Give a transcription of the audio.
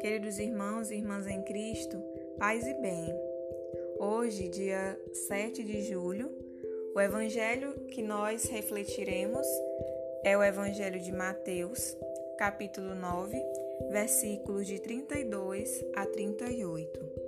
Queridos irmãos e irmãs em Cristo, paz e bem. Hoje, dia 7 de julho, o evangelho que nós refletiremos é o evangelho de Mateus, capítulo 9, versículos de 32 a 38.